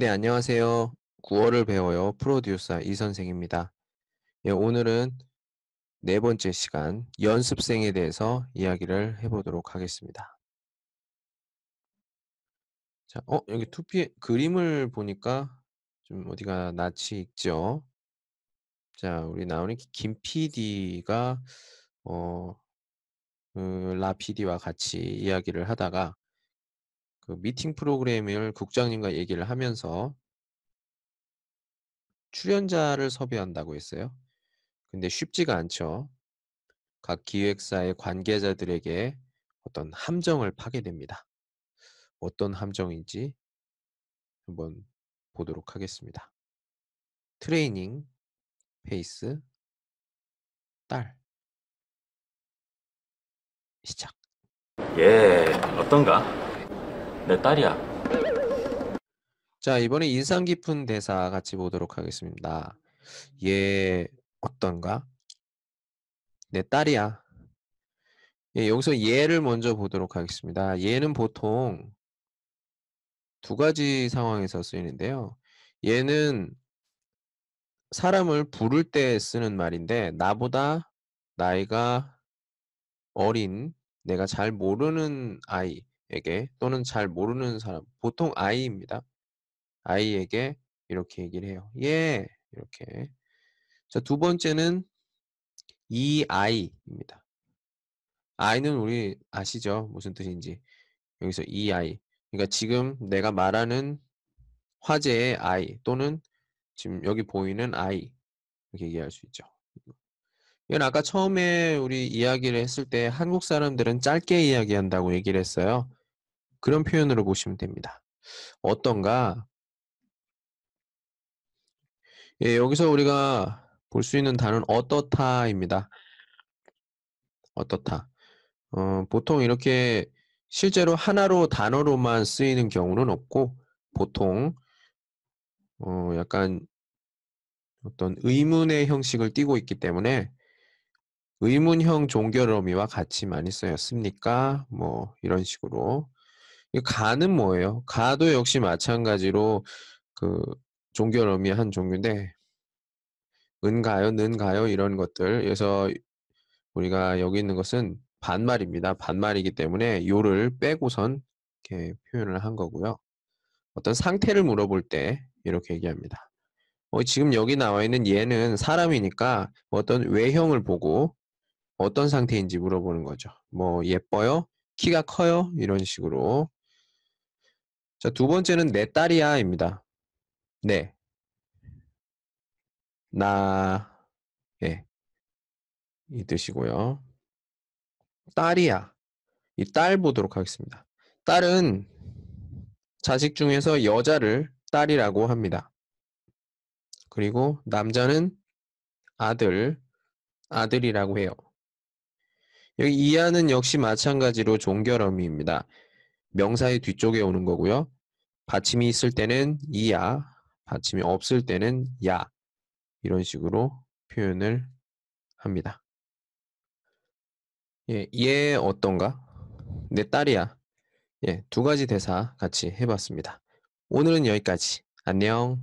네, 안녕하세요. 구어를 배워요. 프로듀서 이 선생입니다. 예, 오늘은 네 번째 시간 연습생에 대해서 이야기를 해보도록 하겠습니다. 자, 어, 여기 투피 그림을 보니까 좀 어디가 낯이 익죠? 자, 우리 나오는 김 PD가 어, 그, 라 PD와 같이 이야기를 하다가 그 미팅 프로그램을 국장님과 얘기를 하면서 출연자를 섭외한다고 했어요. 근데 쉽지가 않죠. 각 기획사의 관계자들에게 어떤 함정을 파게 됩니다. 어떤 함정인지 한번 보도록 하겠습니다. 트레이닝, 페이스, 딸. 시작. 예, 어떤가? 내 딸이야. 자, 이번에 인상 깊은 대사 같이 보도록 하겠습니다. 얘 어떤가? 내 딸이야. 예, 여기서 얘를 먼저 보도록 하겠습니다. 얘는 보통 두 가지 상황에서 쓰이는데요. 얘는 사람을 부를 때 쓰는 말인데 나보다 나이가 어린 내가 잘 모르는 아이 에게 또는 잘 모르는 사람 보통 아이입니다. 아이에게 이렇게 얘기를 해요. 예 이렇게 자 두 번째는 이 아이입니다. 아이는 우리 아시죠? 무슨 뜻인지 여기서 이 아이 그러니까 지금 내가 말하는 화제의 아이 또는 지금 여기 보이는 아이 이렇게 얘기할 수 있죠. 이건 아까 처음에 우리 이야기를 했을 때 한국 사람들은 짧게 이야기한다고 얘기를 했어요. 그런 표현으로 보시면 됩니다. 어떤가? 예, 여기서 우리가 볼 수 있는 단어는 어떻다입니다. 어떻다. 어, 보통 이렇게 실제로 하나로 단어로만 쓰이는 경우는 없고 보통 어, 약간 어떤 의문의 형식을 띠고 있기 때문에 의문형 종결 어미와 같이 많이 쓰였습니까? 뭐 이런 식으로 이 가는 뭐예요? 가도 역시 마찬가지로 그 종결 어미 한 종류인데 은가요, 는가요 이런 것들 그래서 우리가 여기 있는 것은 반말입니다. 반말이기 때문에 요를 빼고선 이렇게 표현을 한 거고요. 어떤 상태를 물어볼 때 이렇게 얘기합니다. 어, 지금 여기 나와 있는 얘는 사람이니까 어떤 외형을 보고 어떤 상태인지 물어보는 거죠. 뭐 예뻐요? 키가 커요? 이런 식으로. 자, 두 번째는 내 딸이야입니다. 네. 나, 예. 이 뜻이고요. 딸이야. 이 딸 보도록 하겠습니다. 딸은 자식 중에서 여자를 딸이라고 합니다. 그리고 남자는 아들, 아들이라고 해요. 여기 이하는 역시 마찬가지로 종결어미입니다. 명사의 뒤쪽에 오는 거고요. 받침이 있을 때는 이야, 받침이 없을 때는 야 이런 식으로 표현을 합니다. 예, 얘 어떤가? 내 딸이야. 예, 두 가지 대사 같이 해봤습니다. 오늘은 여기까지. 안녕.